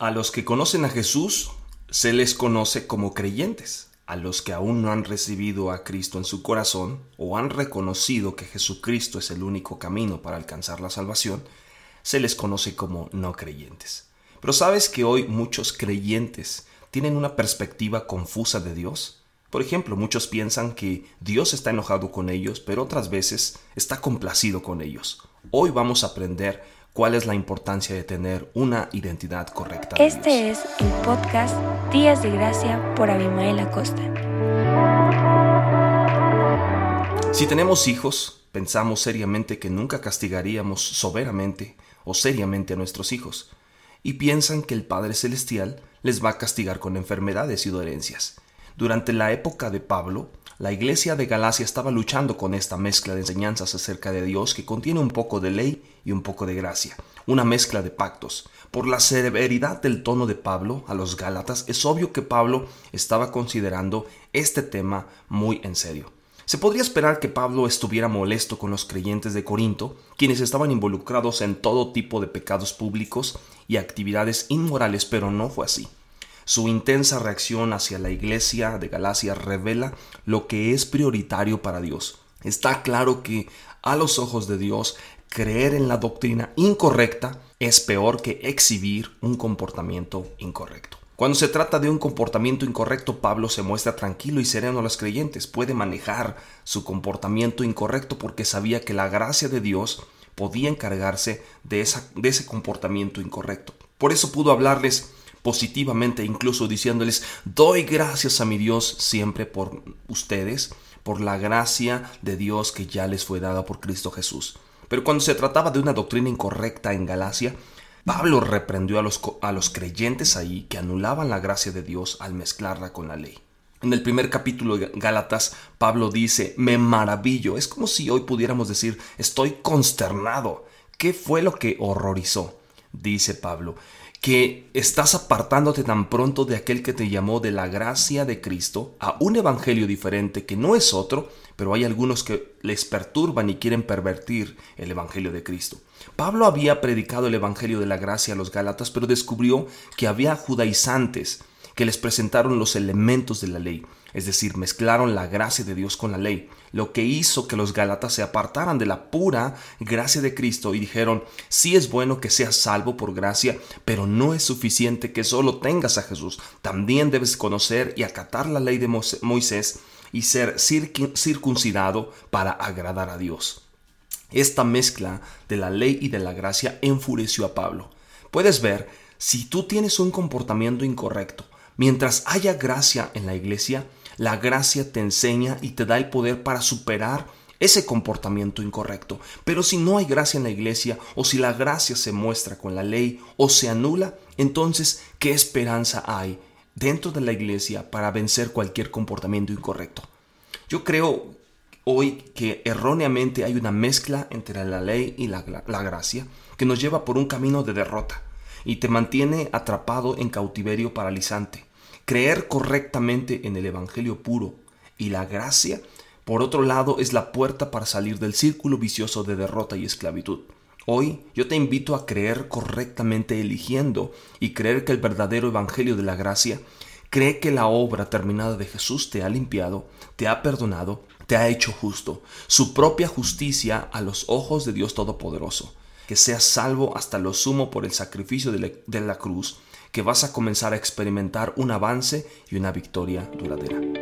A los que conocen a Jesús se les conoce como creyentes. A los que aún no han recibido a Cristo en su corazón o han reconocido que Jesucristo es el único camino para alcanzar la salvación, se les conoce como no creyentes. Pero ¿sabes que hoy muchos creyentes tienen una perspectiva confusa de Dios? Por ejemplo, muchos piensan que Dios está enojado con ellos, pero otras veces está complacido con ellos. Hoy vamos a aprender cuál es la importancia de tener una identidad correcta. Este es el podcast Días de Gracia por Abimael Acosta. Si tenemos hijos, pensamos seriamente que nunca castigaríamos soberamente o seriamente a nuestros hijos, y piensan que el Padre Celestial les va a castigar con enfermedades y dolencias. Durante la época de Pablo, la iglesia de Galacia estaba luchando con esta mezcla de enseñanzas acerca de Dios que contiene un poco de ley y un poco de gracia, una mezcla de pactos. Por la severidad del tono de Pablo a los Gálatas, es obvio que Pablo estaba considerando este tema muy en serio. Se podría esperar que Pablo estuviera molesto con los creyentes de Corinto, quienes estaban involucrados en todo tipo de pecados públicos y actividades inmorales, pero no fue así. Su intensa reacción hacia la iglesia de Galacia revela lo que es prioritario para Dios. Está claro que a los ojos de Dios creer en la doctrina incorrecta es peor que exhibir un comportamiento incorrecto. Cuando se trata de un comportamiento incorrecto, Pablo se muestra tranquilo y sereno a los creyentes. Puede manejar su comportamiento incorrecto porque sabía que la gracia de Dios podía encargarse de, de ese comportamiento incorrecto. Por eso pudo hablarles positivamente, incluso diciéndoles, doy gracias a mi Dios siempre por ustedes, por la gracia de Dios que ya les fue dada por Cristo Jesús. Pero cuando se trataba de una doctrina incorrecta en Galacia, Pablo reprendió a los, a los creyentes ahí que anulaban la gracia de Dios al mezclarla con la ley. En el primer capítulo de Gálatas, Pablo dice, me maravillo. Es como si hoy pudiéramos decir, estoy consternado. ¿Qué fue lo que horrorizó? Dice Pablo, que estás apartándote tan pronto de aquel que te llamó de la gracia de Cristo a un evangelio diferente que no es otro, pero hay algunos que les perturban y quieren pervertir el evangelio de Cristo. Pablo había predicado el evangelio de la gracia a los Gálatas, pero descubrió que había judaizantes que les presentaron los elementos de la ley, es decir, mezclaron la gracia de Dios con la ley, lo que hizo que los Gálatas se apartaran de la pura gracia de Cristo y dijeron, sí es bueno que seas salvo por gracia, pero no es suficiente que solo tengas a Jesús, también debes conocer y acatar la ley de Moisés y ser circuncidado para agradar a Dios. Esta mezcla de la ley y de la gracia enfureció a Pablo. Puedes ver, si tú tienes un comportamiento incorrecto, Mientras haya gracia en la iglesia, la gracia te enseña y te da el poder para superar ese comportamiento incorrecto. Pero si no hay gracia en la iglesia, o si la gracia se muestra con la ley o se anula, entonces, ¿qué esperanza hay dentro de la iglesia para vencer cualquier comportamiento incorrecto? Yo creo hoy que erróneamente hay una mezcla entre la ley y la, gracia que nos lleva por un camino de derrota y te mantiene atrapado en cautiverio paralizante. Creer correctamente en el Evangelio puro y la gracia, por otro lado, es la puerta para salir del círculo vicioso de derrota y esclavitud. Hoy yo te invito a creer correctamente eligiendo y creer que el verdadero Evangelio de la gracia cree que la obra terminada de Jesús te ha limpiado, te ha perdonado, te ha hecho justo, su propia justicia a los ojos de Dios Todopoderoso, que seas salvo hasta lo sumo por el sacrificio de la, de la cruz que vas a comenzar a experimentar un avance y una victoria duradera.